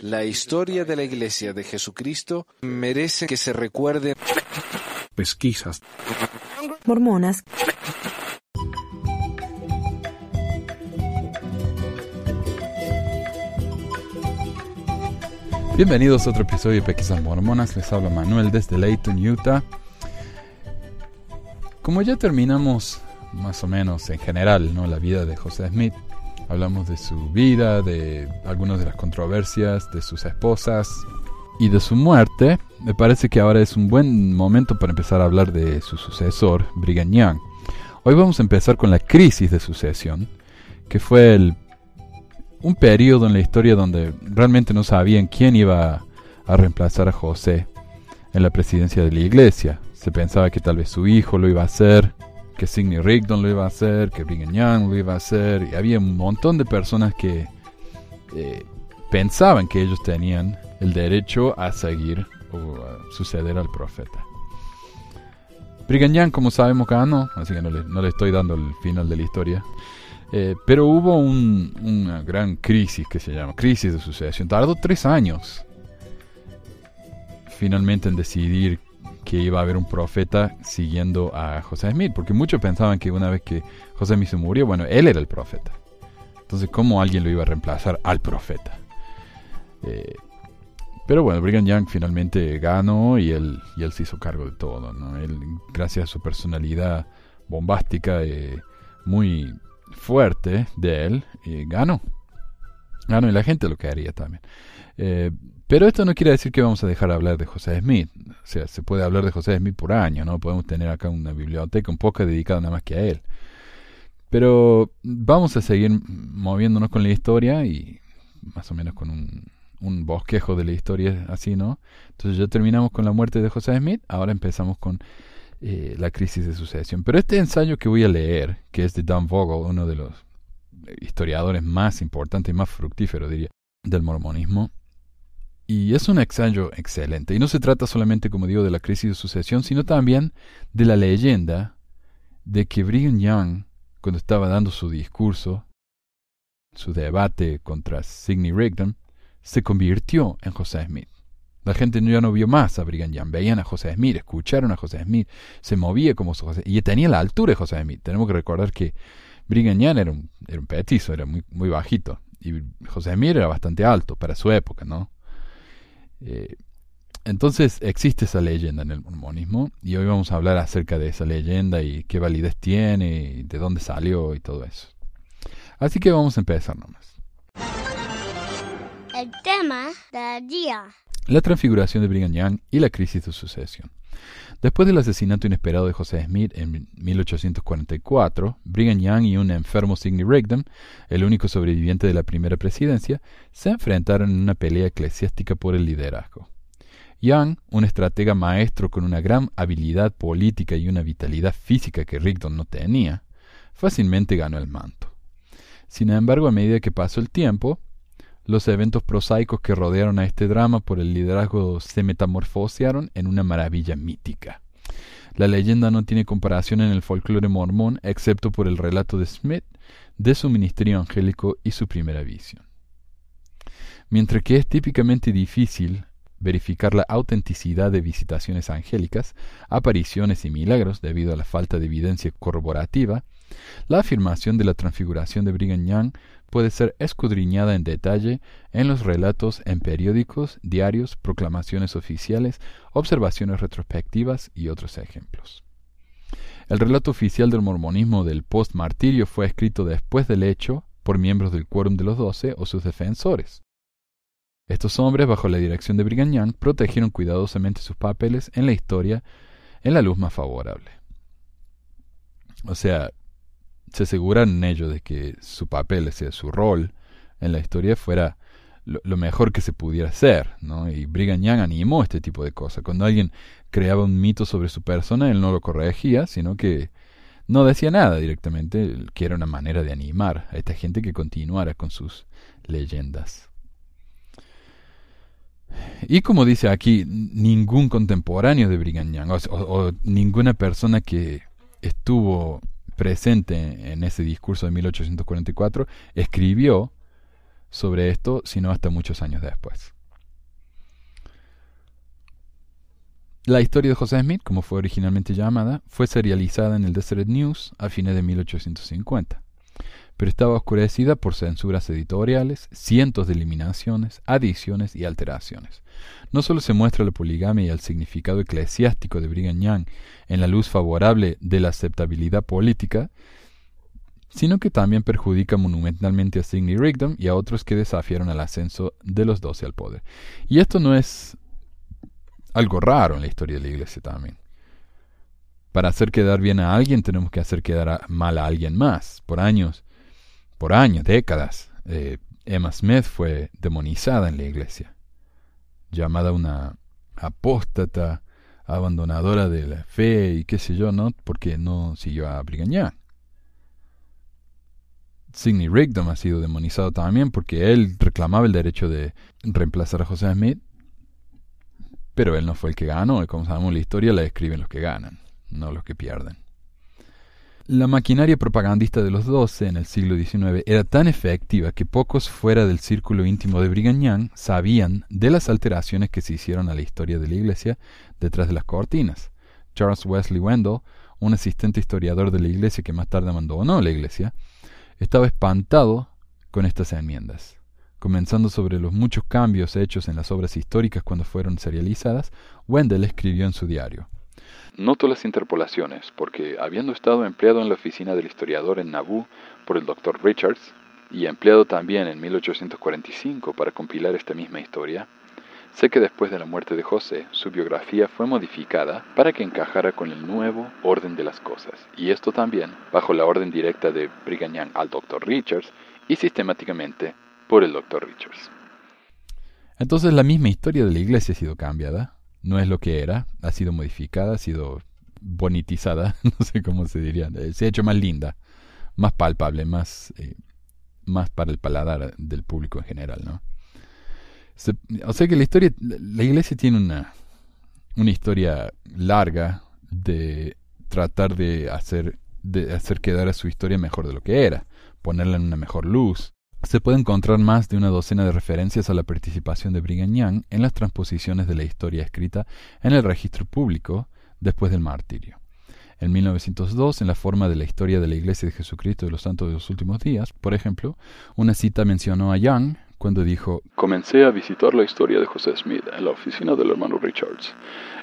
La historia de la Iglesia de Jesucristo merece que se recuerde. Pesquisas. Mormonas. Bienvenidos a otro episodio de Pesquisas Mormonas. Les habla Manuel desde Layton, Utah. Como ya terminamos más o menos en general ¿no? la vida de José Smith, hablamos de su vida, de algunas de las controversias, de sus esposas y de su muerte, me parece que ahora es un buen momento para empezar a hablar de su sucesor, Brigham Young. Hoy vamos a empezar con la crisis de sucesión, que fue el un periodo en la historia donde realmente no sabían quién iba a reemplazar a José en la presidencia de la iglesia. Se pensaba que tal vez su hijo lo iba a hacer, que Sidney Rigdon lo iba a hacer, que Brigham Young lo iba a hacer, y había un montón de personas que eh, pensaban que ellos tenían el derecho a seguir o a suceder al profeta. Brigham Young, como sabemos, ganó, así que no le, estoy dando el final de la historia. Eh, pero hubo una gran crisis que se llama crisis de sucesión. Tardó tres años finalmente en decidir que iba a haber un profeta siguiendo a José Smith, porque muchos pensaban que una vez que José Smith se murió, bueno, él era el profeta. Entonces, ¿cómo alguien lo iba a reemplazar al profeta? Eh, pero bueno, Brigham Young finalmente ganó y él, y él se hizo cargo de todo. ¿no? Él, gracias a su personalidad bombástica, eh, muy fuerte de él y ganó. Ganó y la gente lo quería también. Eh, pero esto no quiere decir que vamos a dejar de hablar de José Smith. O sea, se puede hablar de José Smith por año, ¿no? Podemos tener acá una biblioteca un poco dedicada nada más que a él. Pero vamos a seguir moviéndonos con la historia y más o menos con un, bosquejo de la historia así, ¿no? Entonces ya terminamos con la muerte de José Smith, ahora empezamos con eh, la crisis de sucesión. Pero este ensayo que voy a leer, que es de Dan Vogel, uno de los historiadores más importantes y más fructíferos, diría, del mormonismo, y es un ensayo excelente. Y no se trata solamente, como digo, de la crisis de sucesión, sino también de la leyenda de que Brigham Young, cuando estaba dando su discurso, su debate contra Sidney Rigdon, se convirtió en José Smith. La gente ya no vio más a Brigham Young, veían a José Smith, escucharon a José Smith, se movía como José y tenía la altura de José Smith. Tenemos que recordar que Brigham Young era un, era un era muy, muy bajito, y José Smith era bastante alto para su época, ¿no? Eh, entonces existe esa leyenda en el mormonismo y hoy vamos a hablar acerca de esa leyenda y qué validez tiene y de dónde salió y todo eso. Así que vamos a empezar nomás. El tema del día la transfiguración de Brigham Young y la crisis de sucesión. Después del asesinato inesperado de José Smith en 1844, Brigham Young y un enfermo Sidney Rigdon, el único sobreviviente de la primera presidencia, se enfrentaron en una pelea eclesiástica por el liderazgo. Young, un estratega maestro con una gran habilidad política y una vitalidad física que Rigdon no tenía, fácilmente ganó el manto. Sin embargo, a medida que pasó el tiempo, los eventos prosaicos que rodearon a este drama por el liderazgo se metamorfosearon en una maravilla mítica. La leyenda no tiene comparación en el folclore mormón excepto por el relato de Smith de su ministerio angélico y su primera visión. Mientras que es típicamente difícil verificar la autenticidad de visitaciones angélicas, apariciones y milagros debido a la falta de evidencia corroborativa, la afirmación de la transfiguración de Brigham Young puede ser escudriñada en detalle en los relatos en periódicos, diarios, proclamaciones oficiales, observaciones retrospectivas y otros ejemplos. El relato oficial del mormonismo del post-martirio fue escrito después del hecho por miembros del Quórum de los Doce o sus defensores. Estos hombres, bajo la dirección de Brigham Young, protegieron cuidadosamente sus papeles en la historia en la luz más favorable. O sea, se aseguran ellos de que su papel, o sea, su rol en la historia fuera lo, mejor que se pudiera hacer, ¿no? Y Brigham Young animó este tipo de cosas. Cuando alguien creaba un mito sobre su persona, él no lo corregía, sino que no decía nada directamente, que era una manera de animar a esta gente que continuara con sus leyendas. Y como dice aquí, ningún contemporáneo de Brigham Young, o ninguna persona que estuvo presente en ese discurso de 1844, escribió sobre esto, sino hasta muchos años después. La historia de José Smith, como fue originalmente llamada, fue serializada en el Deseret News a fines de 1850, pero estaba oscurecida por censuras editoriales, cientos de eliminaciones, adiciones y alteraciones. No solo se muestra la poligamia y el significado eclesiástico de Brigham Young en la luz favorable de la aceptabilidad política, sino que también perjudica monumentalmente a Sidney Rigdon y a otros que desafiaron el ascenso de los doce al poder. Y esto no es algo raro en la historia de la iglesia también. Para hacer quedar bien a alguien tenemos que hacer quedar mal a alguien más. Por años, por años, décadas, eh, Emma Smith fue demonizada en la iglesia, llamada una apóstata, abandonadora de la fe y qué sé yo, ¿no? Porque no siguió a Brigham Sidney Rigdon ha sido demonizado también porque él reclamaba el derecho de reemplazar a José Smith, pero él no fue el que ganó, y como sabemos la historia la escriben los que ganan, no los que pierden. La maquinaria propagandista de los doce en el siglo XIX era tan efectiva que pocos fuera del círculo íntimo de Brigham Young sabían de las alteraciones que se hicieron a la historia de la Iglesia detrás de las cortinas. Charles Wesley Wendell, un asistente historiador de la Iglesia que más tarde abandonó la Iglesia, estaba espantado con estas enmiendas. Comenzando sobre los muchos cambios hechos en las obras históricas cuando fueron serializadas, Wendell escribió en su diario. Noto las interpolaciones, porque habiendo estado empleado en la oficina del historiador en Nauvoo por el Dr. Richards, y empleado también en 1845 para compilar esta misma historia, Sé que después de la muerte de José, su biografía fue modificada para que encajara con el nuevo orden de las cosas, y esto también bajo la orden directa de Brigham al Dr. Richards y sistemáticamente por el Dr. Richards. Entonces la misma historia de la iglesia ha sido cambiada, no es lo que era, ha sido modificada, ha sido bonitizada, no sé cómo se diría, eh, se ha hecho más linda, más palpable, más, eh, más para el paladar del público en general, ¿no? o sea que la historia, la iglesia tiene una, una historia larga de tratar de hacer, de hacer quedar a su historia mejor de lo que era, ponerla en una mejor luz. Se puede encontrar más de una docena de referencias a la participación de Brigham Young en las transposiciones de la historia escrita en el registro público después del martirio. En 1902, en la forma de la historia de la Iglesia de Jesucristo de los Santos de los Últimos Días, por ejemplo, una cita mencionó a Young cuando dijo, Comencé a visitar la historia de José Smith en la oficina del hermano Richards.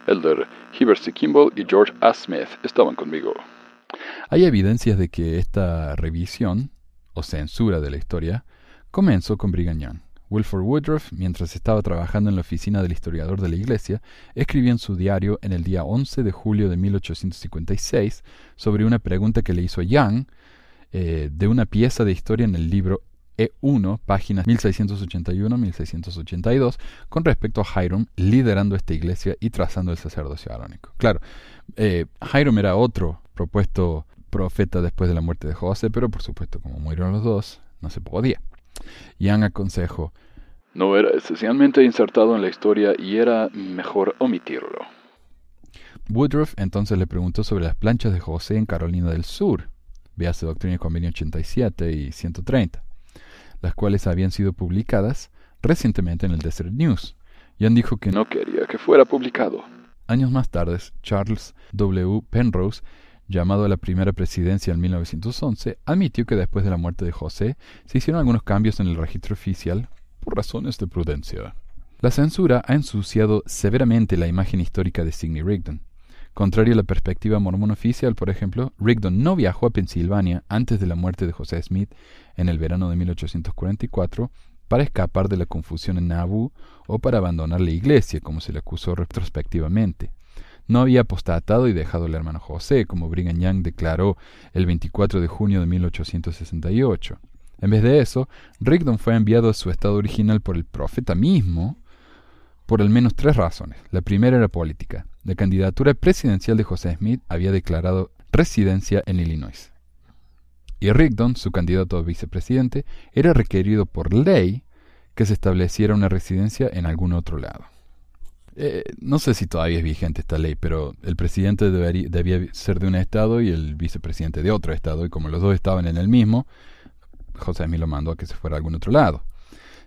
Elder Heber C. Kimball y George A. Smith estaban conmigo. Hay evidencias de que esta revisión, censura de la historia, comenzó con Brigham Young. Wilford Woodruff, mientras estaba trabajando en la oficina del historiador de la iglesia, escribió en su diario en el día 11 de julio de 1856 sobre una pregunta que le hizo Young eh, de una pieza de historia en el libro e1, páginas 1681-1682, con respecto a Hiram liderando esta iglesia y trazando el sacerdocio arónico. Claro, eh, Hiram era otro propuesto profeta después de la muerte de José, pero por supuesto, como murieron los dos, no se podía. Young aconsejó, no era esencialmente insertado en la historia y era mejor omitirlo. Woodruff entonces le preguntó sobre las planchas de José en Carolina del Sur, véase Doctrina y Convenio 87 y 130 las cuales habían sido publicadas recientemente en el Desert News. Young dijo que no quería que fuera publicado. Años más tarde, Charles W. Penrose, llamado a la primera presidencia en 1911, admitió que después de la muerte de José se hicieron algunos cambios en el registro oficial por razones de prudencia. La censura ha ensuciado severamente la imagen histórica de Sidney Rigdon. Contrario a la perspectiva mormón oficial, por ejemplo, Rigdon no viajó a Pensilvania antes de la muerte de José Smith en el verano de 1844 para escapar de la confusión en Nauvoo o para abandonar la iglesia, como se le acusó retrospectivamente. No había apostatado y dejado al hermano José, como Brigham Young declaró el 24 de junio de 1868. En vez de eso, Rigdon fue enviado a su estado original por el profeta mismo por al menos tres razones. La primera era política. La candidatura presidencial de José Smith había declarado residencia en Illinois. Y Rigdon, su candidato a vicepresidente, era requerido por ley que se estableciera una residencia en algún otro lado. Eh, no sé si todavía es vigente esta ley, pero el presidente debía ser de un estado y el vicepresidente de otro estado, y como los dos estaban en el mismo, José Smith lo mandó a que se fuera a algún otro lado.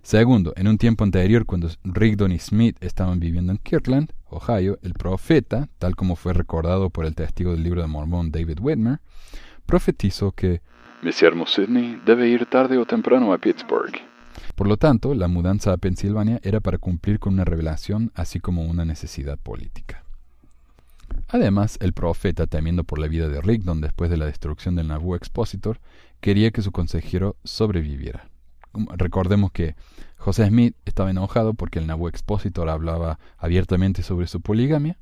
Segundo, en un tiempo anterior, cuando Rigdon y Smith estaban viviendo en Kirtland, Ohio, el profeta, tal como fue recordado por el testigo del libro de Mormón David Whitmer, profetizó que Mi siervo debe ir tarde o temprano a Pittsburgh. Por lo tanto, la mudanza a Pensilvania era para cumplir con una revelación así como una necesidad política. Además, el profeta, temiendo por la vida de Rigdon después de la destrucción del Nauvoo Expositor, quería que su consejero sobreviviera. Recordemos que José Smith estaba enojado porque el Nauvoo Expositor hablaba abiertamente sobre su poligamia.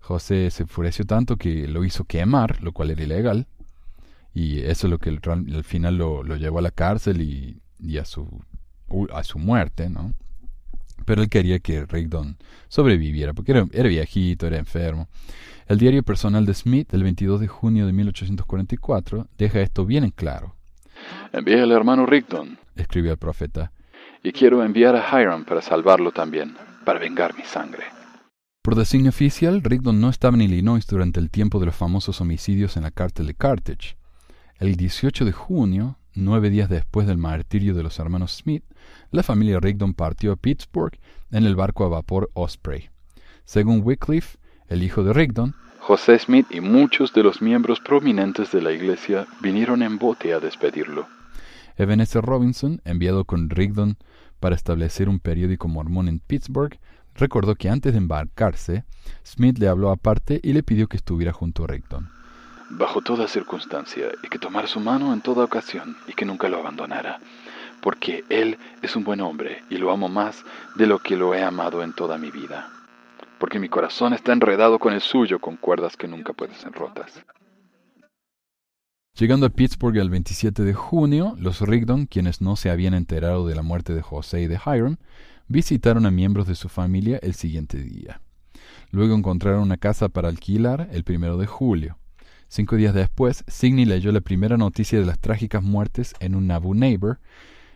José se enfureció tanto que lo hizo quemar, lo cual era ilegal, y eso es lo que al final lo, llevó a la cárcel y a, su, a su muerte, ¿no? Pero él quería que Rigdon sobreviviera, porque era, era, viejito, era enfermo. El diario personal de Smith, del 22 de junio de 1844, deja esto bien en claro. Envié al hermano Rigdon, escribió el profeta, y quiero enviar a Hiram para salvarlo también, para vengar mi sangre. Por designio oficial, Rigdon no estaba en Illinois durante el tiempo de los famosos homicidios en la cárcel de Carthage. El 18 de junio, nueve días después del martirio de los hermanos Smith, la familia Rigdon partió a Pittsburgh en el barco a vapor Osprey. Según Wycliffe, el hijo de Rigdon, José Smith y muchos de los miembros prominentes de la iglesia vinieron en bote a despedirlo. Ebenezer Robinson, enviado con Rigdon para establecer un periódico mormón en Pittsburgh, recordó que antes de embarcarse, Smith le habló aparte y le pidió que estuviera junto a Rigdon bajo toda circunstancia, y que tomara su mano en toda ocasión, y que nunca lo abandonara, porque Él es un buen hombre, y lo amo más de lo que lo he amado en toda mi vida, porque mi corazón está enredado con el suyo con cuerdas que nunca pueden ser rotas. Llegando a Pittsburgh el 27 de junio, los Rigdon, quienes no se habían enterado de la muerte de José y de Hiram, visitaron a miembros de su familia el siguiente día. Luego encontraron una casa para alquilar el primero de julio. Cinco días después, Sidney leyó la primera noticia de las trágicas muertes en un Nauvoo Neighbor,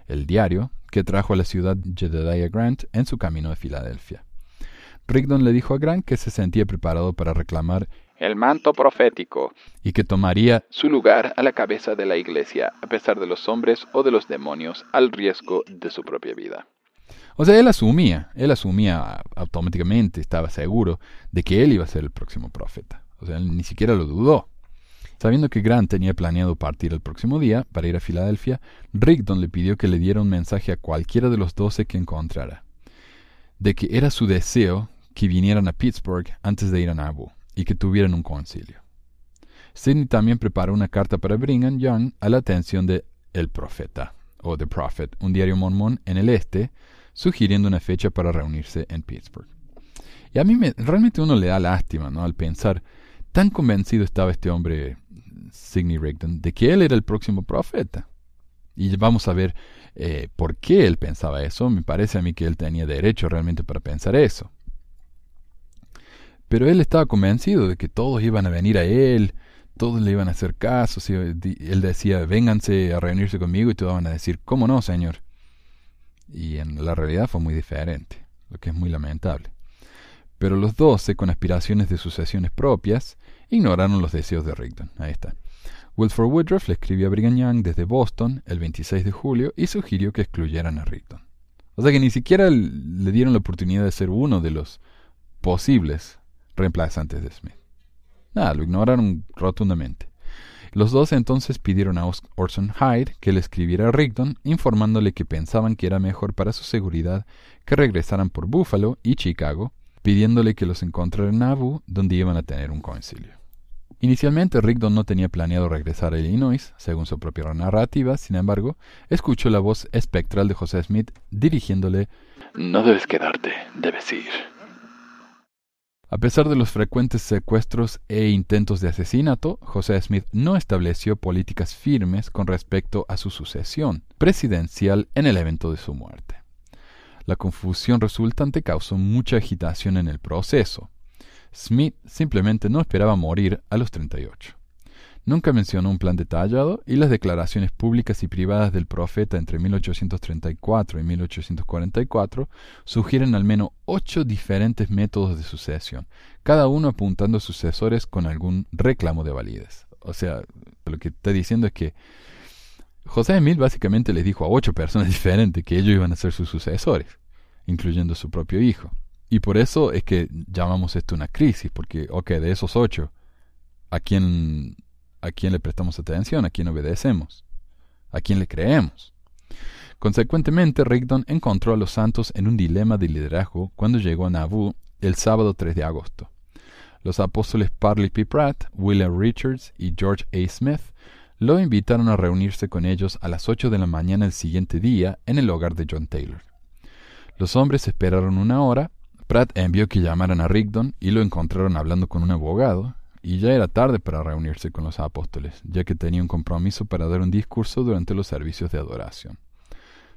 el diario, que trajo a la ciudad Jedediah Grant en su camino de Filadelfia. Rigdon le dijo a Grant que se sentía preparado para reclamar el manto profético y que tomaría su lugar a la cabeza de la iglesia, a pesar de los hombres o de los demonios, al riesgo de su propia vida. O sea, él asumía, él asumía automáticamente, estaba seguro de que él iba a ser el próximo profeta. O sea, él ni siquiera lo dudó. Sabiendo que Grant tenía planeado partir el próximo día para ir a Filadelfia, Rigdon le pidió que le diera un mensaje a cualquiera de los doce que encontrara, de que era su deseo que vinieran a Pittsburgh antes de ir a Nauvoo y que tuvieran un concilio. Sidney también preparó una carta para Brigham Young a la atención de El Profeta, o The Prophet, un diario mormón en el este, sugiriendo una fecha para reunirse en Pittsburgh. Y a mí me, realmente uno le da lástima, ¿no? Al pensar, tan convencido estaba este hombre Sidney Rigdon, de que él era el próximo profeta. Y vamos a ver eh, por qué él pensaba eso. Me parece a mí que él tenía derecho realmente para pensar eso. Pero él estaba convencido de que todos iban a venir a él, todos le iban a hacer caso. él decía, vénganse a reunirse conmigo y todos van a decir, ¿cómo no, Señor? Y en la realidad fue muy diferente, lo que es muy lamentable. Pero los doce, con aspiraciones de sucesiones propias, ignoraron los deseos de Rigdon. Ahí está. Wilford Woodruff le escribió a Brigham Young desde Boston el 26 de julio y sugirió que excluyeran a Rigdon. O sea que ni siquiera le dieron la oportunidad de ser uno de los posibles reemplazantes de Smith. Nada, lo ignoraron rotundamente. Los dos entonces pidieron a Orson Hyde que le escribiera a Rigdon, informándole que pensaban que era mejor para su seguridad que regresaran por Buffalo y Chicago, pidiéndole que los encontrara en Nauvoo, donde iban a tener un concilio. Inicialmente Rigdon no tenía planeado regresar a Illinois, según su propia narrativa, sin embargo, escuchó la voz espectral de José Smith dirigiéndole No debes quedarte, debes ir. A pesar de los frecuentes secuestros e intentos de asesinato, José Smith no estableció políticas firmes con respecto a su sucesión presidencial en el evento de su muerte. La confusión resultante causó mucha agitación en el proceso. Smith simplemente no esperaba morir a los 38. Nunca mencionó un plan detallado y las declaraciones públicas y privadas del profeta entre 1834 y 1844 sugieren al menos ocho diferentes métodos de sucesión, cada uno apuntando a sucesores con algún reclamo de validez. O sea, lo que está diciendo es que José Smith básicamente les dijo a ocho personas diferentes que ellos iban a ser sus sucesores, incluyendo su propio hijo. Y por eso es que llamamos esto una crisis, porque, ok, de esos ocho, ¿a quién, ¿a quién le prestamos atención? ¿A quién obedecemos? ¿A quién le creemos? Consecuentemente, Rigdon encontró a los santos en un dilema de liderazgo cuando llegó a Nauvoo el sábado 3 de agosto. Los apóstoles Parley P. Pratt, William Richards y George A. Smith lo invitaron a reunirse con ellos a las 8 de la mañana el siguiente día en el hogar de John Taylor. Los hombres esperaron una hora, Pratt envió que llamaran a Rigdon y lo encontraron hablando con un abogado, y ya era tarde para reunirse con los apóstoles, ya que tenía un compromiso para dar un discurso durante los servicios de adoración.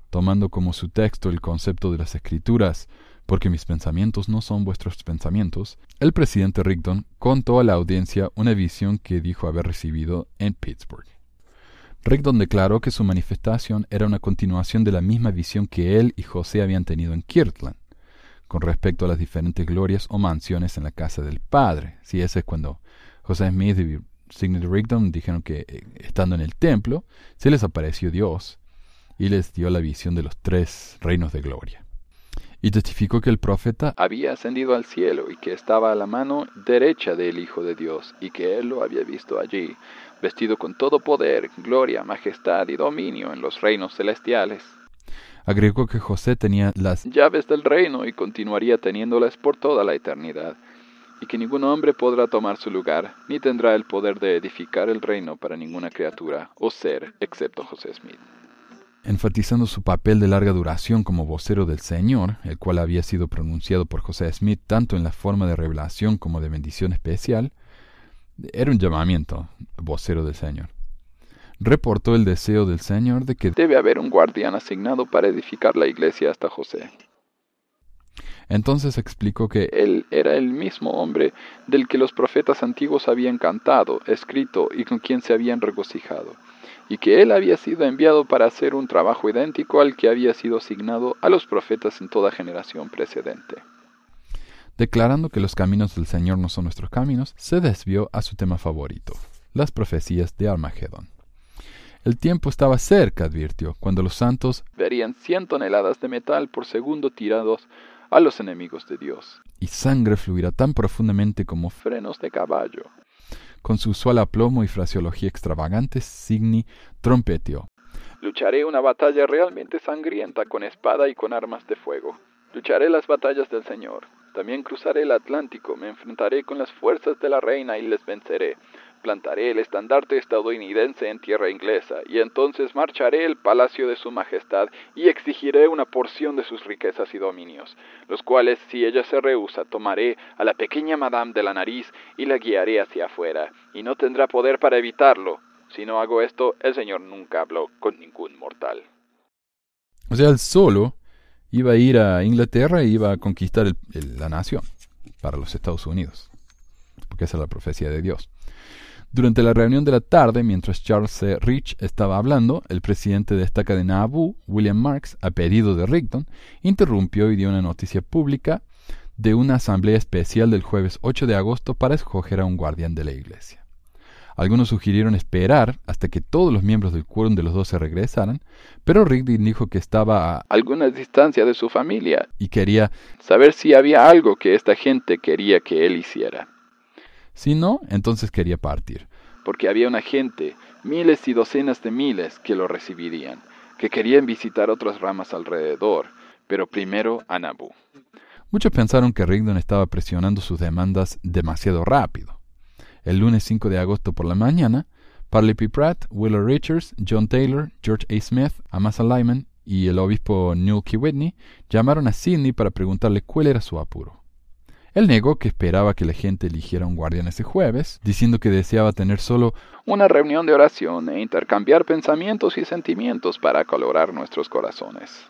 Tomando como su texto el concepto de las escrituras, porque mis pensamientos no son vuestros pensamientos, el presidente Rigdon contó a la audiencia una visión que dijo haber recibido en Pittsburgh. Rigdon declaró que su manifestación era una continuación de la misma visión que él y José habían tenido en Kirtland, con respecto a las diferentes glorias o mansiones en la casa del Padre. Si ese es cuando José Smith y Signet Rigdon dijeron que eh, estando en el templo se les apareció Dios y les dio la visión de los tres reinos de gloria. Y testificó que el profeta había ascendido al cielo y que estaba a la mano derecha del Hijo de Dios y que él lo había visto allí, vestido con todo poder, gloria, majestad y dominio en los reinos celestiales. Agregó que José tenía las llaves del reino y continuaría teniéndolas por toda la eternidad, y que ningún hombre podrá tomar su lugar, ni tendrá el poder de edificar el reino para ninguna criatura o ser, excepto José Smith enfatizando su papel de larga duración como vocero del Señor, el cual había sido pronunciado por José Smith tanto en la forma de revelación como de bendición especial, era un llamamiento, vocero del Señor. Reportó el deseo del Señor de que debe haber un guardián asignado para edificar la iglesia hasta José. Entonces explicó que él era el mismo hombre del que los profetas antiguos habían cantado, escrito y con quien se habían regocijado y que él había sido enviado para hacer un trabajo idéntico al que había sido asignado a los profetas en toda generación precedente. Declarando que los caminos del Señor no son nuestros caminos, se desvió a su tema favorito, las profecías de Armagedón. El tiempo estaba cerca, advirtió, cuando los santos verían cien toneladas de metal por segundo tirados a los enemigos de Dios. Y sangre fluirá tan profundamente como frenos de caballo con su usual aplomo y fraseología extravagante, Signy trompetió. Lucharé una batalla realmente sangrienta con espada y con armas de fuego. Lucharé las batallas del Señor. También cruzaré el Atlántico, me enfrentaré con las fuerzas de la reina y les venceré plantaré el estandarte estadounidense en tierra inglesa, y entonces marcharé el palacio de su majestad y exigiré una porción de sus riquezas y dominios, los cuales, si ella se rehúsa, tomaré a la pequeña madame de la nariz y la guiaré hacia afuera, y no tendrá poder para evitarlo. Si no hago esto, el Señor nunca habló con ningún mortal. O sea, él solo iba a ir a Inglaterra e iba a conquistar la nación para los Estados Unidos, porque esa es la profecía de Dios. Durante la reunión de la tarde, mientras Charles C. Rich estaba hablando, el presidente de esta cadena Abu, William Marks, a pedido de Rigdon, interrumpió y dio una noticia pública de una asamblea especial del jueves 8 de agosto para escoger a un guardián de la iglesia. Algunos sugirieron esperar hasta que todos los miembros del quórum de los doce regresaran, pero Rigdon dijo que estaba a alguna distancia de su familia y quería saber si había algo que esta gente quería que él hiciera. Si no, entonces quería partir. Porque había una gente, miles y docenas de miles, que lo recibirían, que querían visitar otras ramas alrededor, pero primero a Nabu. Muchos pensaron que Rigdon estaba presionando sus demandas demasiado rápido. El lunes 5 de agosto por la mañana, Parley P. Pratt, Willow Richards, John Taylor, George A. Smith, Amasa Lyman y el obispo Newell K. Whitney llamaron a Sidney para preguntarle cuál era su apuro. Él negó que esperaba que la gente eligiera un guardián ese jueves, diciendo que deseaba tener solo una reunión de oración e intercambiar pensamientos y sentimientos para colorar nuestros corazones.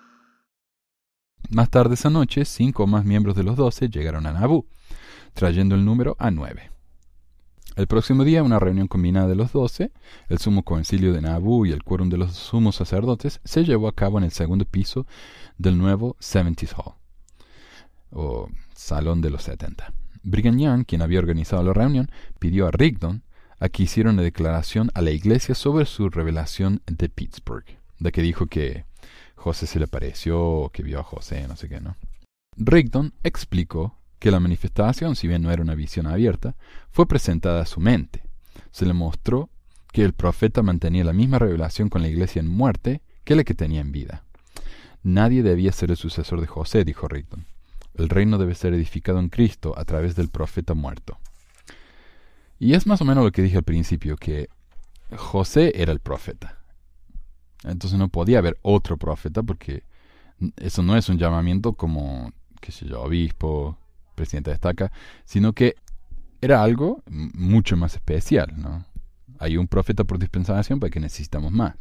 Más tarde esa noche, cinco más miembros de los doce llegaron a Nabú, trayendo el número a nueve. El próximo día, una reunión combinada de los doce, el sumo concilio de Nabú y el quórum de los sumos sacerdotes, se llevó a cabo en el segundo piso del nuevo Seventies Hall, Salón de los 70. Brigham quien había organizado la reunión, pidió a Rigdon aquí hicieron una declaración a la iglesia sobre su revelación de Pittsburgh, de que dijo que José se le pareció, que vio a José, no sé qué, ¿no? Rigdon explicó que la manifestación, si bien no era una visión abierta, fue presentada a su mente. Se le mostró que el profeta mantenía la misma revelación con la iglesia en muerte que la que tenía en vida. Nadie debía ser el sucesor de José, dijo Rigdon. El reino debe ser edificado en Cristo a través del profeta muerto. Y es más o menos lo que dije al principio, que José era el profeta. Entonces no podía haber otro profeta porque eso no es un llamamiento como, qué sé yo, obispo, presidente de estaca, sino que era algo mucho más especial, ¿no? Hay un profeta por dispensación para que necesitamos más.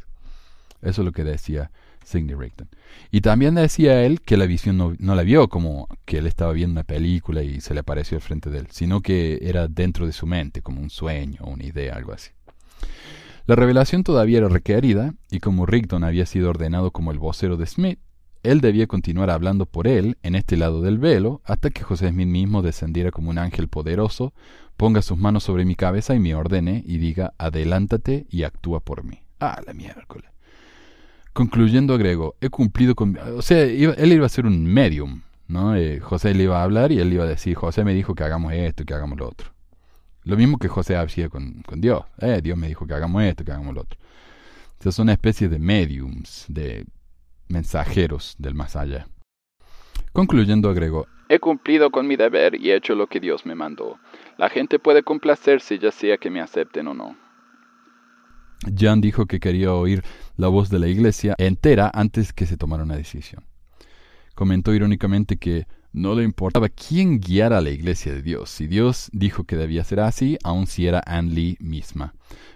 Eso es lo que decía Rigdon. Y también decía él que la visión no, no, la vio como que él estaba viendo una película y se le apareció al frente de él, sino que era dentro de su mente, como un sueño, una idea, algo así. La revelación todavía era requerida, y como Rigdon había sido ordenado como el vocero de Smith, él debía continuar hablando por él en este lado del velo hasta que José Smith mismo descendiera como un ángel poderoso, ponga sus manos sobre mi cabeza y me ordene y diga adelántate y actúa por mí. Ah, la miércoles. Concluyendo agregó, he cumplido con... O sea, él iba a ser un medium, ¿no? Eh, José le iba a hablar y él iba a decir, José me dijo que hagamos esto, que hagamos lo otro. Lo mismo que José hacía con, con Dios. Eh, Dios me dijo que hagamos esto, que hagamos lo otro. O son una especie de mediums, de mensajeros del más allá. Concluyendo agregó, He cumplido con mi deber y he hecho lo que Dios me mandó. La gente puede complacerse ya sea que me acepten o no. Jan dijo que quería oír la voz de la iglesia entera antes que se tomara una decisión. Comentó irónicamente que no le importaba quién guiara a la iglesia de Dios, si Dios dijo que debía ser así, aun si era Anne Lee misma,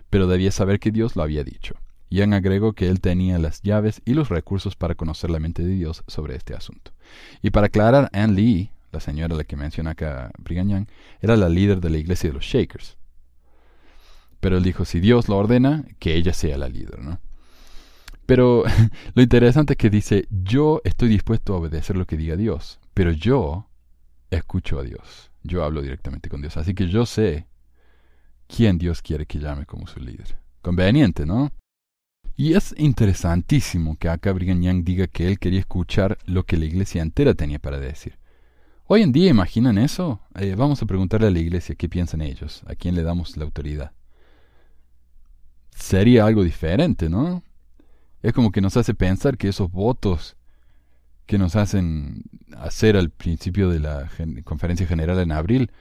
pero debía saber que Dios lo había dicho. Jan agregó que él tenía las llaves y los recursos para conocer la mente de Dios sobre este asunto. Y para aclarar, Anne Lee, la señora a la que menciona acá Young, era la líder de la iglesia de los Shakers. Pero él dijo, si Dios lo ordena, que ella sea la líder, ¿no? Pero lo interesante es que dice, yo estoy dispuesto a obedecer lo que diga Dios, pero yo escucho a Dios, yo hablo directamente con Dios, así que yo sé quién Dios quiere que llame como su líder. Conveniente, ¿no? Y es interesantísimo que acá Brigham Young diga que él quería escuchar lo que la iglesia entera tenía para decir. Hoy en día, ¿imaginan eso? Eh, vamos a preguntarle a la iglesia qué piensan ellos, a quién le damos la autoridad. Sería algo diferente, ¿no? Es como que nos hace pensar que esos votos que nos hacen hacer al principio de la conferencia general en abril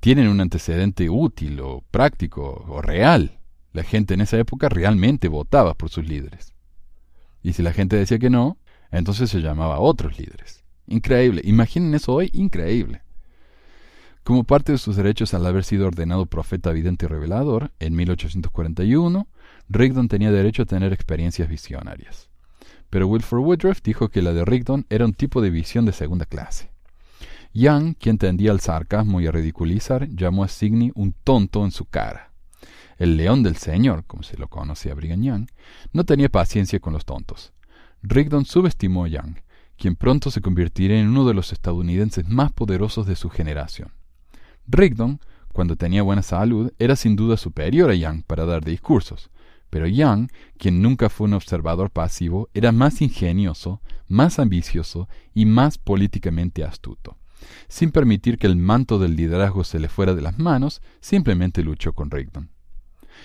tienen un antecedente útil o práctico o real. La gente en esa época realmente votaba por sus líderes. Y si la gente decía que no, entonces se llamaba a otros líderes. Increíble. Imaginen eso hoy, increíble. Como parte de sus derechos al haber sido ordenado profeta vidente y revelador, en 1841, Rigdon tenía derecho a tener experiencias visionarias. Pero Wilford Woodruff dijo que la de Rigdon era un tipo de visión de segunda clase. Young, quien tendía al sarcasmo y a ridiculizar, llamó a Sidney un tonto en su cara. El león del Señor, como se lo conocía Brigham Young, no tenía paciencia con los tontos. Rigdon subestimó a Young, quien pronto se convertiría en uno de los estadounidenses más poderosos de su generación. Rigdon, cuando tenía buena salud, era sin duda superior a Young para dar discursos, pero Young, quien nunca fue un observador pasivo, era más ingenioso, más ambicioso y más políticamente astuto. Sin permitir que el manto del liderazgo se le fuera de las manos, simplemente luchó con Rigdon.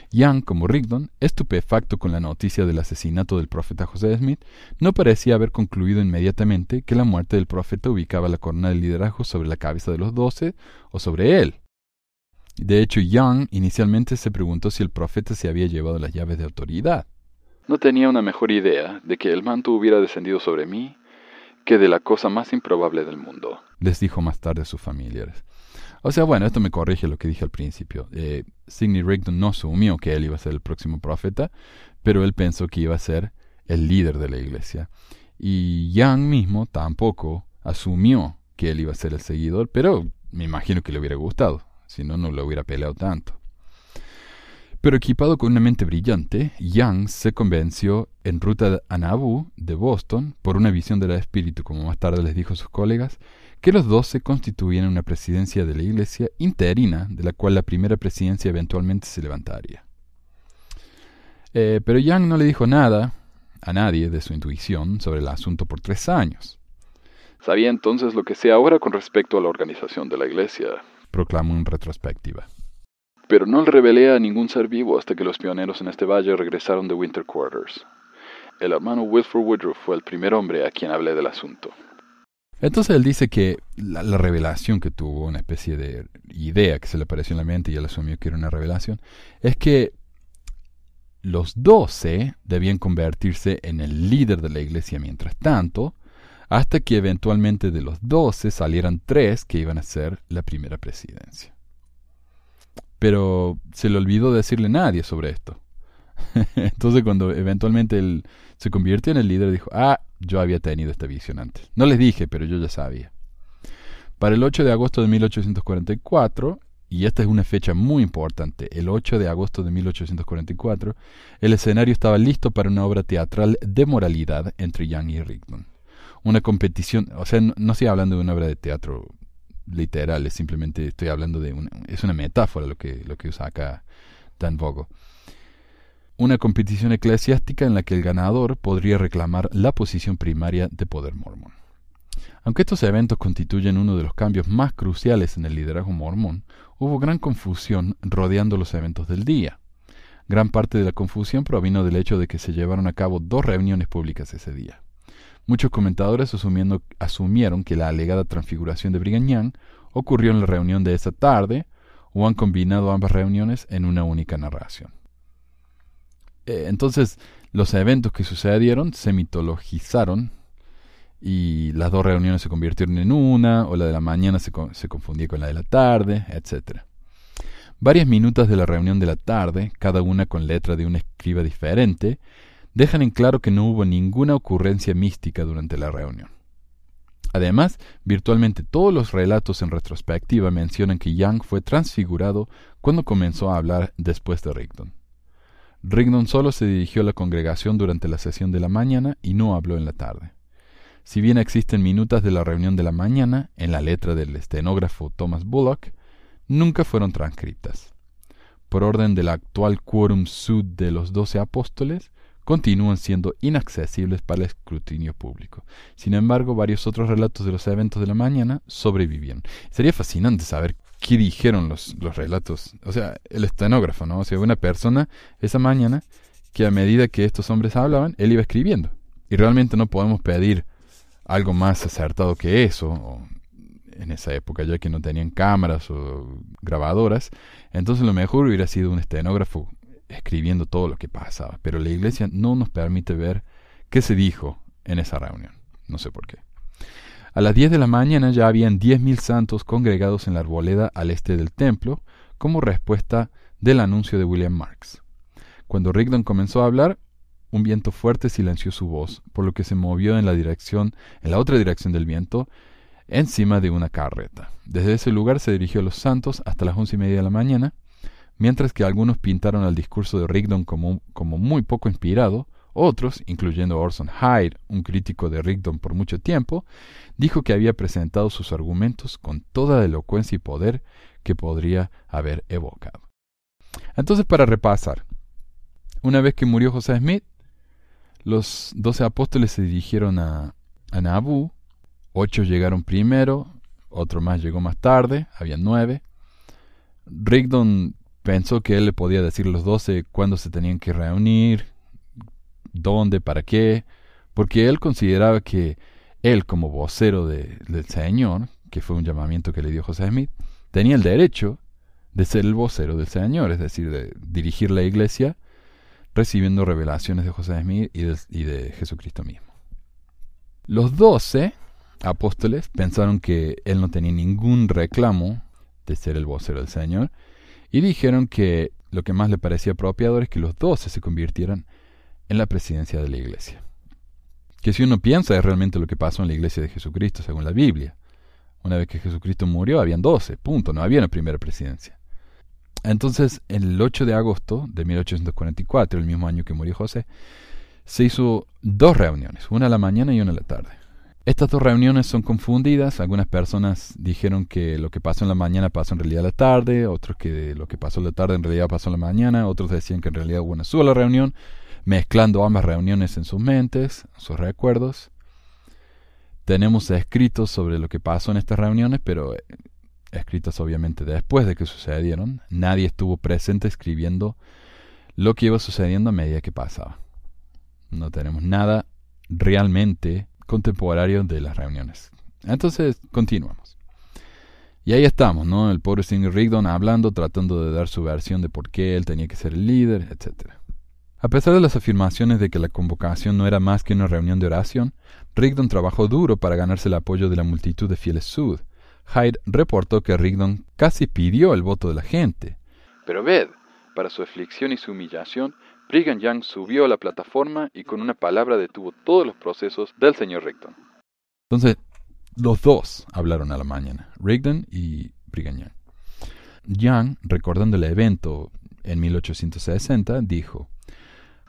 Young, como Rigdon, estupefacto con la noticia del asesinato del profeta José Smith, no parecía haber concluido inmediatamente que la muerte del profeta ubicaba la corona del liderazgo sobre la cabeza de los doce o sobre él. De hecho, Young inicialmente se preguntó si el profeta se había llevado las llaves de autoridad. No tenía una mejor idea de que el manto hubiera descendido sobre mí que de la cosa más improbable del mundo, les dijo más tarde a sus familiares. O sea, bueno, esto me corrige lo que dije al principio. Eh, Sidney Rigdon no asumió que él iba a ser el próximo profeta, pero él pensó que iba a ser el líder de la iglesia. Y Young mismo tampoco asumió que él iba a ser el seguidor, pero me imagino que le hubiera gustado, si no, no lo hubiera peleado tanto. Pero equipado con una mente brillante, Young se convenció en ruta a Nauvoo de Boston, por una visión del espíritu, como más tarde les dijo a sus colegas, que los doce constituían una presidencia de la Iglesia interina, de la cual la primera presidencia eventualmente se levantaría. Eh, pero Young no le dijo nada a nadie de su intuición sobre el asunto por tres años. Sabía entonces lo que sé ahora con respecto a la organización de la Iglesia, proclamó en retrospectiva. Pero no le revelé a ningún ser vivo hasta que los pioneros en este valle regresaron de Winter Quarters. El hermano Wilford Woodruff fue el primer hombre a quien hablé del asunto. Entonces él dice que la, revelación que tuvo, una especie de idea que se le apareció en la mente y él asumió que era una revelación, es que los doce debían convertirse en el líder de la iglesia mientras tanto, hasta que eventualmente de los doce salieran tres que iban a ser la primera presidencia. Pero se le olvidó decirle a nadie sobre esto. Entonces cuando eventualmente él se convirtió en el líder, dijo, ah, yo había tenido esta visión antes. No les dije, pero yo ya sabía. Para el 8 de agosto de 1844, y esta es una fecha muy importante, el 8 de agosto de 1844, el escenario estaba listo para una obra teatral de moralidad entre Young y Rigdon. Una competición, o sea, no, estoy hablando de una obra de teatro literal, es simplemente estoy hablando de una, es una metáfora lo que, lo que usa acá Dan Bogo una competición eclesiástica en la que el ganador podría reclamar la posición primaria de poder mormón. Aunque estos eventos constituyen uno de los cambios más cruciales en el liderazgo mormón, hubo gran confusión rodeando los eventos del día. Gran parte de la confusión provino del hecho de que se llevaron a cabo dos reuniones públicas ese día. Muchos comentadores asumieron que la alegada transfiguración de Brigham Young ocurrió en la reunión de esa tarde o han combinado ambas reuniones en una única narración. Eh, entonces, los eventos que sucedieron se mitologizaron y las dos reuniones se convirtieron en una, o la de la mañana se, se confundía con la de la tarde, etc. Varias minutas de la reunión de la tarde, cada una con letra de un escriba diferente, dejan en claro que no hubo ninguna ocurrencia mística durante la reunión. Además, virtualmente todos los relatos en retrospectiva mencionan que Young fue transfigurado cuando comenzó a hablar después de Rigdon. Rigdon solo se dirigió a la congregación durante la sesión de la mañana y no habló en la tarde. Si bien existen minutas de la reunión de la mañana en la letra del estenógrafo Thomas Bullock, nunca fueron transcritas. Por orden del actual quórum sud de los doce apóstoles, continúan siendo inaccesibles para el escrutinio público. Sin embargo, varios otros relatos de los eventos de la mañana sobrevivieron. Sería fascinante saber qué dijeron los, los relatos. O sea, el estenógrafo, ¿no? O sea, una persona esa mañana que a medida que estos hombres hablaban, él iba escribiendo. Y realmente no podemos pedir algo más acertado que eso, en esa época, ya que no tenían cámaras o grabadoras. Entonces lo mejor hubiera sido un estenógrafo escribiendo todo lo que pasaba. Pero la iglesia no nos permite ver qué se dijo en esa reunión. No sé por qué. A las 10 de la mañana ya habían 10.000 santos congregados en la arboleda al este del templo, como respuesta del anuncio de William Marks. Cuando Rigdon comenzó a hablar, un viento fuerte silenció su voz, por lo que se movió en la dirección, en la otra dirección del viento, encima de una carreta. Desde ese lugar se dirigió a los santos hasta las once y media de la mañana, mientras que algunos pintaron al discurso de Rigdon como, muy poco inspirado, otros, incluyendo Orson Hyde, un crítico de Rigdon por mucho tiempo, dijo que había presentado sus argumentos con toda la elocuencia y poder que podría haber evocado. Entonces, para repasar, una vez que murió José Smith, los doce apóstoles se dirigieron a, a Nauvoo, ocho llegaron primero, otro más llegó más tarde, había nueve. Rigdon pensó que él le podía decir los doce cuándo se tenían que reunir, dónde, para qué, porque él consideraba que él como vocero del Señor, que fue un llamamiento que le dio José Smith, tenía el derecho de ser el vocero del Señor, es decir, de dirigir la iglesia recibiendo revelaciones de José Smith y de, y de Jesucristo mismo. Los doce apóstoles pensaron que él no tenía ningún reclamo de ser el vocero del Señor y dijeron que lo que más le parecía apropiado es que los doce se convirtieran en la presidencia de la iglesia. Que si uno piensa es realmente lo que pasó en la iglesia de Jesucristo según la Biblia. Una vez que Jesucristo murió habían doce, punto, no había una primera presidencia. Entonces, el 8 de agosto de 1844, el mismo año que murió José, se hizo dos reuniones, una a la mañana y una a la tarde. Estas dos reuniones son confundidas. Algunas personas dijeron que lo que pasó en la mañana pasó en realidad en la tarde, otros que lo que pasó en la tarde en realidad pasó en la mañana, otros decían que en realidad hubo una sola reunión, mezclando ambas reuniones en sus mentes, en sus recuerdos. Tenemos escritos sobre lo que pasó en estas reuniones, pero eh, escritas obviamente después de que sucedieron. Nadie estuvo presente escribiendo lo que iba sucediendo a medida que pasaba. No tenemos nada realmente contemporáneo de las reuniones. Entonces, continuamos. Y ahí estamos, ¿no? El pobre Singer Rigdon hablando, tratando de dar su versión de por qué él tenía que ser el líder, etc. A pesar de las afirmaciones de que la convocación no era más que una reunión de oración, Rigdon trabajó duro para ganarse el apoyo de la multitud de fieles Sud. Hyde reportó que Rigdon casi pidió el voto de la gente. Pero ved, para su aflicción y su humillación, Brigham Young subió a la plataforma y con una palabra detuvo todos los procesos del señor Rigdon. Entonces, los dos hablaron a la mañana, Rigdon y Brigham Young. Young, recordando el evento en 1860, dijo,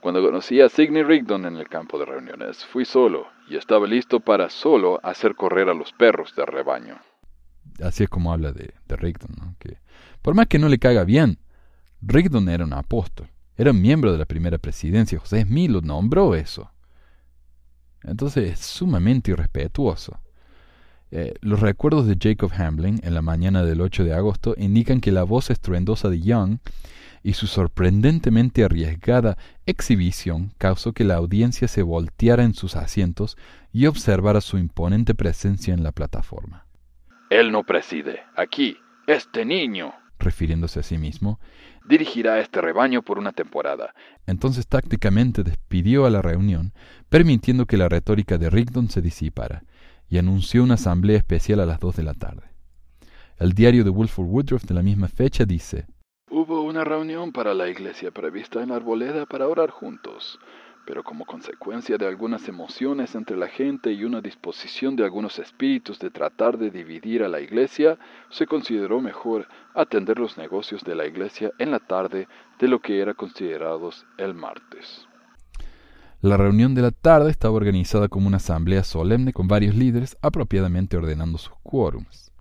Cuando conocí a Sidney Rigdon en el campo de reuniones, fui solo y estaba listo para solo hacer correr a los perros del rebaño. Así es como habla de, de Rigdon, ¿no? que por más que no le caiga bien, Rigdon era un apóstol. Era miembro de la primera presidencia. José Smith lo nombró eso. Entonces es sumamente irrespetuoso. Eh, los recuerdos de Jacob Hamblin en la mañana del 8 de agosto indican que la voz estruendosa de Young y su sorprendentemente arriesgada exhibición causó que la audiencia se volteara en sus asientos y observara su imponente presencia en la plataforma. Él no preside. Aquí, este niño, refiriéndose a sí mismo, dirigirá este rebaño por una temporada. Entonces tácticamente despidió a la reunión, permitiendo que la retórica de Rigdon se disipara, y anunció una asamblea especial a las dos de la tarde. El diario de Wilford Woodruff de la misma fecha dice, Hubo una reunión para la iglesia prevista en Arboleda para orar juntos pero como consecuencia de algunas emociones entre la gente y una disposición de algunos espíritus de tratar de dividir a la iglesia, se consideró mejor atender los negocios de la iglesia en la tarde de lo que era considerados el martes. La reunión de la tarde estaba organizada como una asamblea solemne con varios líderes apropiadamente ordenando sus quórums.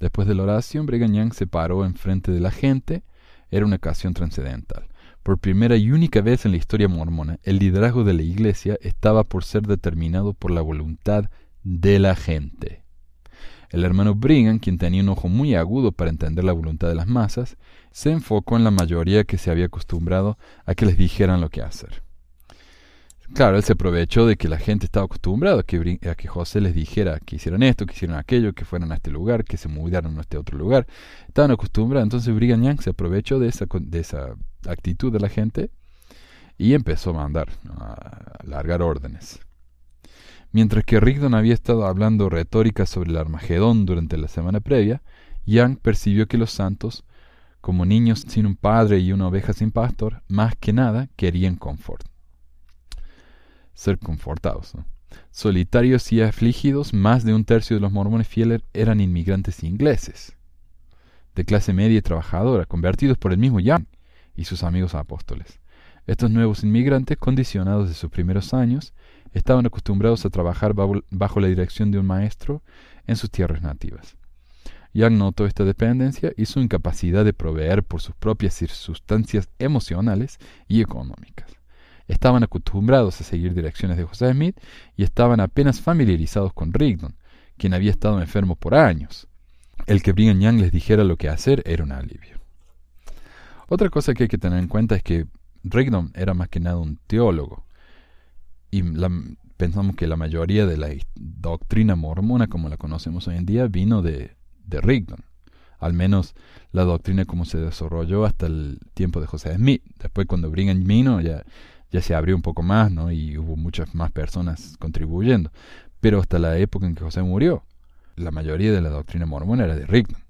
Después de la oración, Brigham se paró enfrente de la gente. Era una ocasión trascendental. Por primera y única vez en la historia mormona, el liderazgo de la Iglesia estaba por ser determinado por la voluntad de la gente. El hermano Brigham, quien tenía un ojo muy agudo para entender la voluntad de las masas, se enfocó en la mayoría que se había acostumbrado a que les dijeran lo que hacer. Claro, él se aprovechó de que la gente estaba acostumbrada a que, José les dijera que hicieran esto, que hicieran aquello, que fueran a este lugar, que se mudaran a este otro lugar. Estaban acostumbrados, entonces Brigham Young se aprovechó de esa, de esa actitud de la gente y empezó a mandar, a largar órdenes. Mientras que Rigdon había estado hablando retórica sobre el Armagedón durante la semana previa, Young percibió que los santos, como niños sin un padre y una oveja sin pastor, más que nada querían confort ser confortados. Solitarios y afligidos, más de un tercio de los mormones fieles eran inmigrantes ingleses, de clase media y trabajadora, convertidos por el mismo Young y sus amigos apóstoles. Estos nuevos inmigrantes, condicionados de sus primeros años, estaban acostumbrados a trabajar bajo la dirección de un maestro en sus tierras nativas. Young notó esta dependencia y su incapacidad de proveer por sus propias circunstancias emocionales y económicas estaban acostumbrados a seguir direcciones de José Smith y estaban apenas familiarizados con Rigdon, quien había estado enfermo por años. El que Brigham Young les dijera lo que hacer era un alivio. Otra cosa que hay que tener en cuenta es que Rigdon era más que nada un teólogo. Y pensamos que la mayoría de la doctrina mormona, como la conocemos hoy en día, vino de, de Rigdon. Al menos la doctrina como se desarrolló hasta el tiempo de José Smith. Después cuando Brigham vino ya ya se abrió un poco más, ¿no? Y hubo muchas más personas contribuyendo. Pero hasta la época en que José murió, la mayoría de la doctrina mormona era de Rigdon.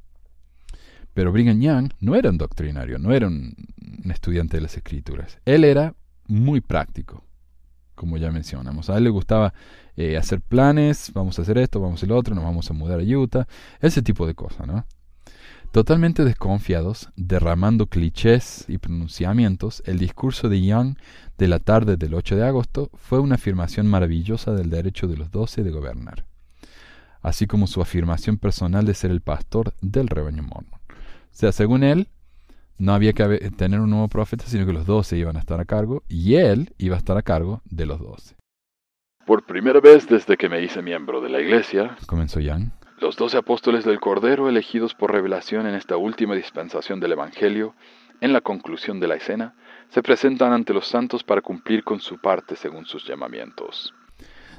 Pero Brigham Young no era un doctrinario, no era un, estudiante de las escrituras. Él era muy práctico, como ya mencionamos. A él le gustaba eh, hacer planes, vamos a hacer esto, vamos a hacer lo otro, nos vamos a mudar a Utah, ese tipo de cosas, ¿no? Totalmente desconfiados, derramando clichés y pronunciamientos, el discurso de Young de la tarde del 8 de agosto fue una afirmación maravillosa del derecho de los doce de gobernar, así como su afirmación personal de ser el pastor del rebaño mormón. O sea, según él, no había que tener un nuevo profeta, sino que los doce iban a estar a cargo y él iba a estar a cargo de los doce. Por primera vez desde que me hice miembro de la iglesia, comenzó Young, los doce apóstoles del Cordero elegidos por revelación en esta última dispensación del Evangelio, en la conclusión de la escena, se presentan ante los santos para cumplir con su parte según sus llamamientos.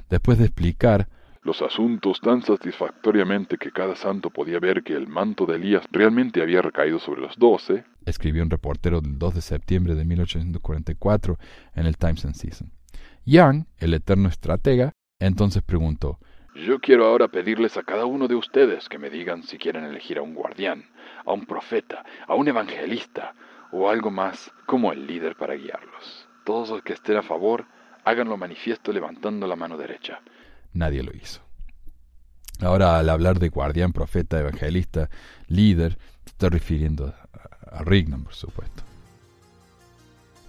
Después de explicar los asuntos tan satisfactoriamente que cada santo podía ver que el manto de Elías realmente había recaído sobre los doce, escribió un reportero del 2 de septiembre de 1844 en el Times and Season. Young, el eterno estratega, entonces preguntó, yo quiero ahora pedirles a cada uno de ustedes que me digan si quieren elegir a un guardián, a un profeta, a un evangelista o algo más como el líder para guiarlos. Todos los que estén a favor, háganlo manifiesto levantando la mano derecha. Nadie lo hizo. Ahora, al hablar de guardián, profeta, evangelista, líder, está refiriendo a, Rignan, por supuesto.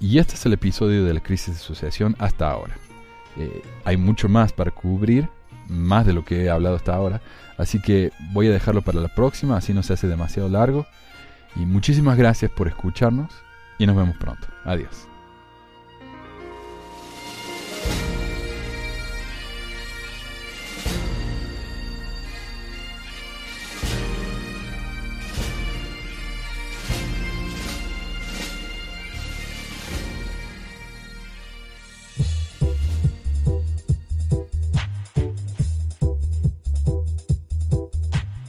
Y este es el episodio de la crisis de sucesión hasta ahora. Eh, hay mucho más para cubrir, más de lo que he hablado hasta ahora. Así que voy a dejarlo para la próxima, así no se hace demasiado largo. Y muchísimas gracias por escucharnos y nos vemos pronto. Adiós.